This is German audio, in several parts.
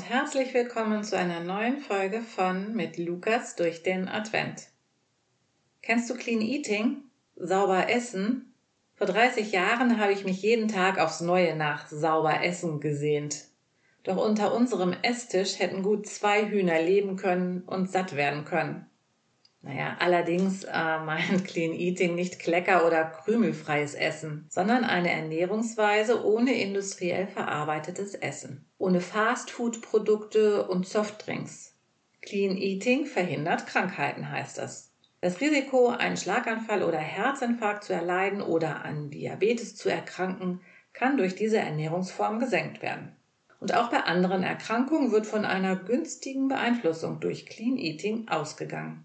Herzlich willkommen zu einer neuen Folge von Mit Lukas durch den Advent. Kennst du Clean Eating? Sauber Essen? Vor 30 Jahren habe ich mich jeden Tag aufs Neue nach sauber Essen gesehnt. Doch unter unserem Esstisch hätten gut zwei Hühner leben können und satt werden können. Naja, allerdings äh, meint Clean Eating nicht Klecker- oder krümelfreies Essen, sondern eine Ernährungsweise ohne industriell verarbeitetes Essen, ohne Fastfood-Produkte und Softdrinks. Clean Eating verhindert Krankheiten, heißt es. Das Risiko, einen Schlaganfall oder Herzinfarkt zu erleiden oder an Diabetes zu erkranken, kann durch diese Ernährungsform gesenkt werden. Und auch bei anderen Erkrankungen wird von einer günstigen Beeinflussung durch Clean Eating ausgegangen.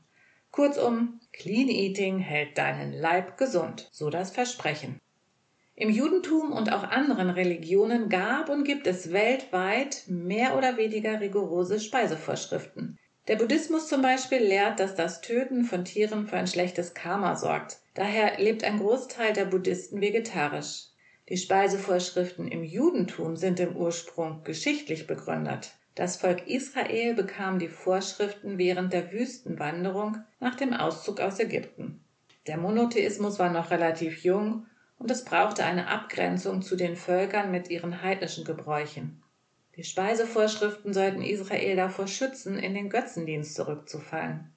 Kurzum, Clean Eating hält deinen Leib gesund, so das Versprechen. Im Judentum und auch anderen Religionen gab und gibt es weltweit mehr oder weniger rigorose Speisevorschriften. Der Buddhismus zum Beispiel lehrt, dass das Töten von Tieren für ein schlechtes Karma sorgt. Daher lebt ein Großteil der Buddhisten vegetarisch. Die Speisevorschriften im Judentum sind im Ursprung geschichtlich begründet. Das Volk Israel bekam die Vorschriften während der Wüstenwanderung nach dem Auszug aus Ägypten. Der Monotheismus war noch relativ jung und es brauchte eine Abgrenzung zu den Völkern mit ihren heidnischen Gebräuchen. Die Speisevorschriften sollten Israel davor schützen, in den Götzendienst zurückzufallen.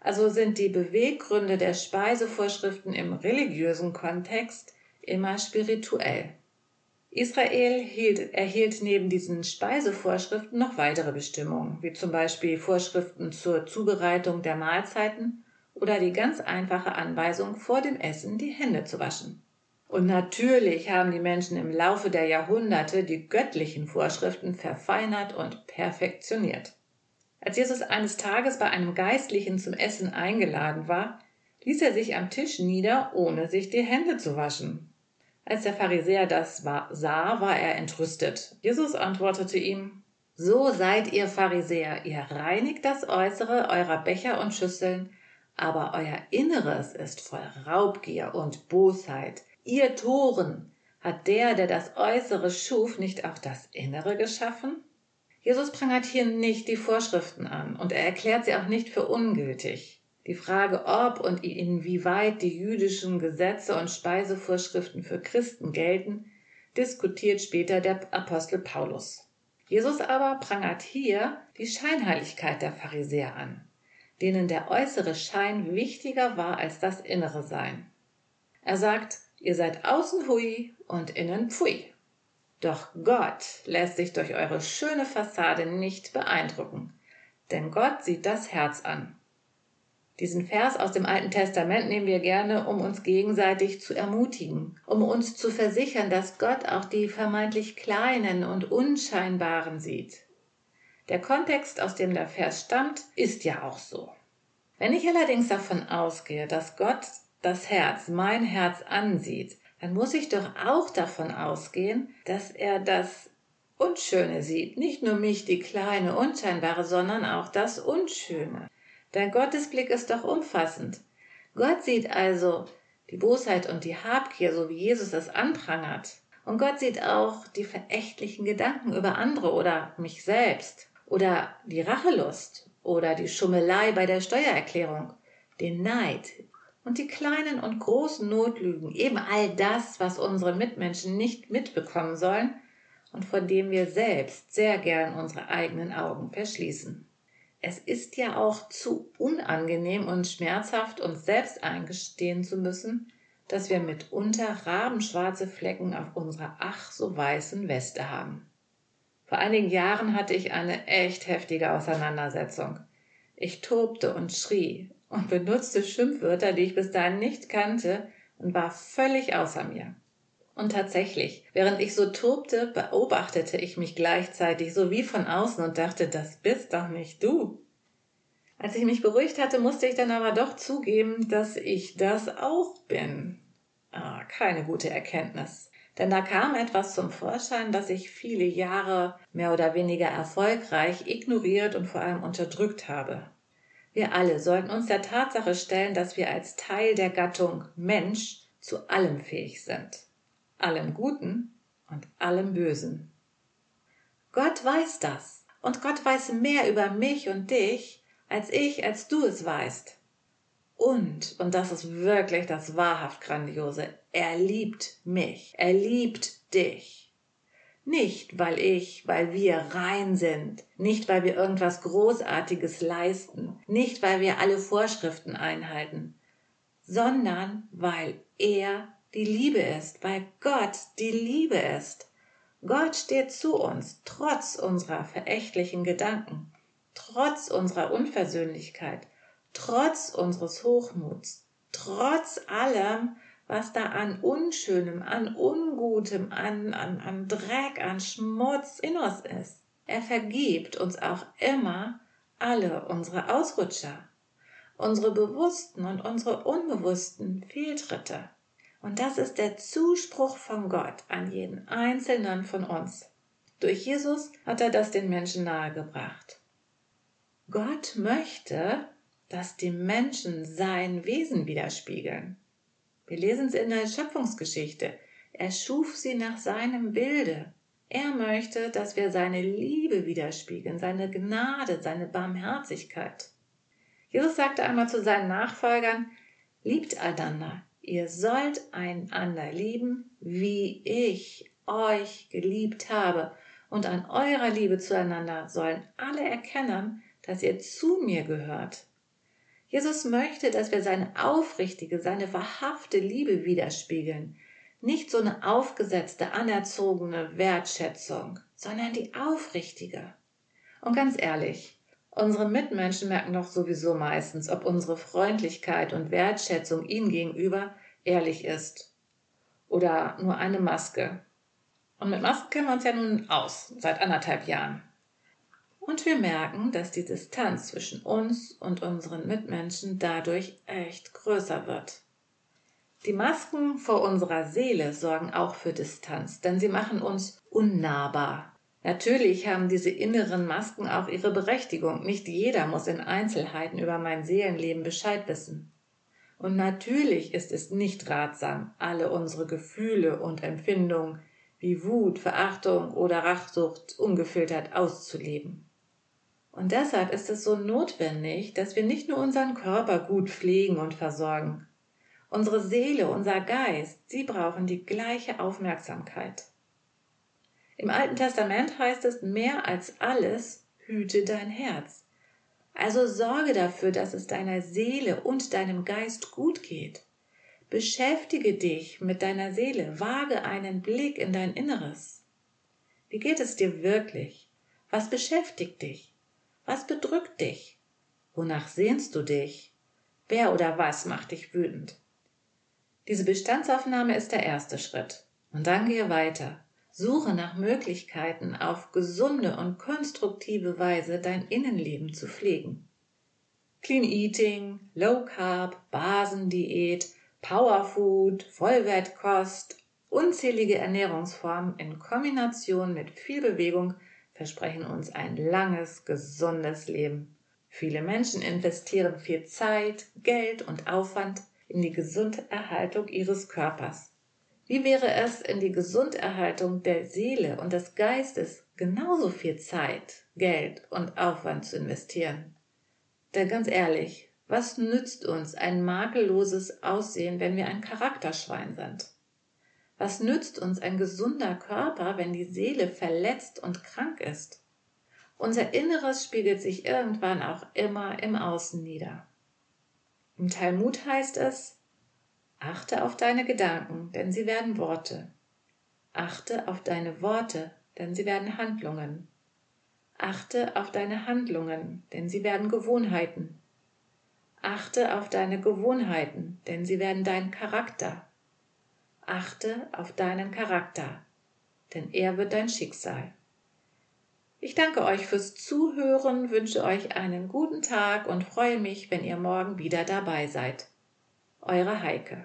Also sind die Beweggründe der Speisevorschriften im religiösen Kontext immer spirituell. Israel hielt, erhielt neben diesen Speisevorschriften noch weitere Bestimmungen, wie zum Beispiel Vorschriften zur Zubereitung der Mahlzeiten oder die ganz einfache Anweisung, vor dem Essen die Hände zu waschen. Und natürlich haben die Menschen im Laufe der Jahrhunderte die göttlichen Vorschriften verfeinert und perfektioniert. Als Jesus eines Tages bei einem Geistlichen zum Essen eingeladen war, ließ er sich am Tisch nieder, ohne sich die Hände zu waschen. Als der Pharisäer das sah, war er entrüstet. Jesus antwortete ihm, So seid ihr Pharisäer, ihr reinigt das Äußere eurer Becher und Schüsseln, aber euer Inneres ist voll Raubgier und Bosheit. Ihr Toren, hat der, der das Äußere schuf, nicht auch das Innere geschaffen? Jesus prangert hier nicht die Vorschriften an und er erklärt sie auch nicht für ungültig. Die Frage, ob und inwieweit die jüdischen Gesetze und Speisevorschriften für Christen gelten, diskutiert später der Apostel Paulus. Jesus aber prangert hier die Scheinheiligkeit der Pharisäer an, denen der äußere Schein wichtiger war als das innere Sein. Er sagt, ihr seid außen hui und innen pfui. Doch Gott lässt sich durch eure schöne Fassade nicht beeindrucken, denn Gott sieht das Herz an. Diesen Vers aus dem Alten Testament nehmen wir gerne, um uns gegenseitig zu ermutigen, um uns zu versichern, dass Gott auch die vermeintlich kleinen und unscheinbaren sieht. Der Kontext, aus dem der Vers stammt, ist ja auch so. Wenn ich allerdings davon ausgehe, dass Gott das Herz, mein Herz ansieht, dann muss ich doch auch davon ausgehen, dass er das Unschöne sieht, nicht nur mich, die kleine, unscheinbare, sondern auch das Unschöne. Dein Gottesblick ist doch umfassend. Gott sieht also die Bosheit und die Habgier, so wie Jesus es anprangert. Und Gott sieht auch die verächtlichen Gedanken über andere oder mich selbst oder die Rachelust oder die Schummelei bei der Steuererklärung, den Neid und die kleinen und großen Notlügen, eben all das, was unsere Mitmenschen nicht mitbekommen sollen und von dem wir selbst sehr gern unsere eigenen Augen verschließen. Es ist ja auch zu unangenehm und schmerzhaft, uns selbst eingestehen zu müssen, dass wir mitunter rabenschwarze Flecken auf unserer ach so weißen Weste haben. Vor einigen Jahren hatte ich eine echt heftige Auseinandersetzung. Ich tobte und schrie und benutzte Schimpfwörter, die ich bis dahin nicht kannte, und war völlig außer mir. Und tatsächlich, während ich so tobte, beobachtete ich mich gleichzeitig so wie von außen und dachte, das bist doch nicht du. Als ich mich beruhigt hatte, musste ich dann aber doch zugeben, dass ich das auch bin. Ah, keine gute Erkenntnis. Denn da kam etwas zum Vorschein, das ich viele Jahre mehr oder weniger erfolgreich ignoriert und vor allem unterdrückt habe. Wir alle sollten uns der Tatsache stellen, dass wir als Teil der Gattung Mensch zu allem fähig sind allem Guten und allem Bösen. Gott weiß das. Und Gott weiß mehr über mich und dich, als ich, als du es weißt. Und, und das ist wirklich das wahrhaft Grandiose, er liebt mich, er liebt dich. Nicht, weil ich, weil wir rein sind, nicht, weil wir irgendwas Großartiges leisten, nicht, weil wir alle Vorschriften einhalten, sondern weil er die Liebe ist, weil Gott die Liebe ist. Gott steht zu uns, trotz unserer verächtlichen Gedanken, trotz unserer Unversöhnlichkeit, trotz unseres Hochmuts, trotz allem, was da an Unschönem, an Ungutem, an, an, an Dreck, an Schmutz in uns ist. Er vergibt uns auch immer alle unsere Ausrutscher, unsere bewussten und unsere unbewussten Fehltritte. Und das ist der Zuspruch von Gott an jeden einzelnen von uns. Durch Jesus hat er das den Menschen nahegebracht. Gott möchte, dass die Menschen sein Wesen widerspiegeln. Wir lesen es in der Schöpfungsgeschichte. Er schuf sie nach seinem Bilde. Er möchte, dass wir seine Liebe widerspiegeln, seine Gnade, seine Barmherzigkeit. Jesus sagte einmal zu seinen Nachfolgern, liebt einander. Ihr sollt einander lieben, wie ich euch geliebt habe. Und an eurer Liebe zueinander sollen alle erkennen, dass ihr zu mir gehört. Jesus möchte, dass wir seine aufrichtige, seine wahrhafte Liebe widerspiegeln. Nicht so eine aufgesetzte, anerzogene Wertschätzung, sondern die aufrichtige. Und ganz ehrlich, unsere Mitmenschen merken doch sowieso meistens, ob unsere Freundlichkeit und Wertschätzung ihnen gegenüber ehrlich ist. Oder nur eine Maske. Und mit Masken kennen wir uns ja nun aus, seit anderthalb Jahren. Und wir merken, dass die Distanz zwischen uns und unseren Mitmenschen dadurch echt größer wird. Die Masken vor unserer Seele sorgen auch für Distanz, denn sie machen uns unnahbar. Natürlich haben diese inneren Masken auch ihre Berechtigung. Nicht jeder muss in Einzelheiten über mein Seelenleben Bescheid wissen. Und natürlich ist es nicht ratsam, alle unsere Gefühle und Empfindungen wie Wut, Verachtung oder Rachsucht ungefiltert auszuleben. Und deshalb ist es so notwendig, dass wir nicht nur unseren Körper gut pflegen und versorgen. Unsere Seele, unser Geist, sie brauchen die gleiche Aufmerksamkeit. Im Alten Testament heißt es mehr als alles, hüte dein Herz. Also sorge dafür, dass es deiner Seele und deinem Geist gut geht. Beschäftige dich mit deiner Seele, wage einen Blick in dein Inneres. Wie geht es dir wirklich? Was beschäftigt dich? Was bedrückt dich? Wonach sehnst du dich? Wer oder was macht dich wütend? Diese Bestandsaufnahme ist der erste Schritt. Und dann gehe weiter. Suche nach Möglichkeiten, auf gesunde und konstruktive Weise dein Innenleben zu pflegen. Clean Eating, Low Carb, Basendiät, Powerfood, Vollwertkost, unzählige Ernährungsformen in Kombination mit viel Bewegung versprechen uns ein langes, gesundes Leben. Viele Menschen investieren viel Zeit, Geld und Aufwand in die Gesunderhaltung ihres Körpers. Wie wäre es, in die Gesunderhaltung der Seele und des Geistes genauso viel Zeit, Geld und Aufwand zu investieren? Denn ganz ehrlich, was nützt uns ein makelloses Aussehen, wenn wir ein Charakterschwein sind? Was nützt uns ein gesunder Körper, wenn die Seele verletzt und krank ist? Unser Inneres spiegelt sich irgendwann auch immer im Außen nieder. Im Talmud heißt es, achte auf deine Gedanken, denn sie werden Worte. Achte auf deine Worte, denn sie werden Handlungen. Achte auf deine Handlungen, denn sie werden Gewohnheiten. Achte auf deine Gewohnheiten, denn sie werden dein Charakter. Achte auf deinen Charakter, denn er wird dein Schicksal. Ich danke euch fürs Zuhören, wünsche euch einen guten Tag und freue mich, wenn ihr morgen wieder dabei seid. Eure Heike.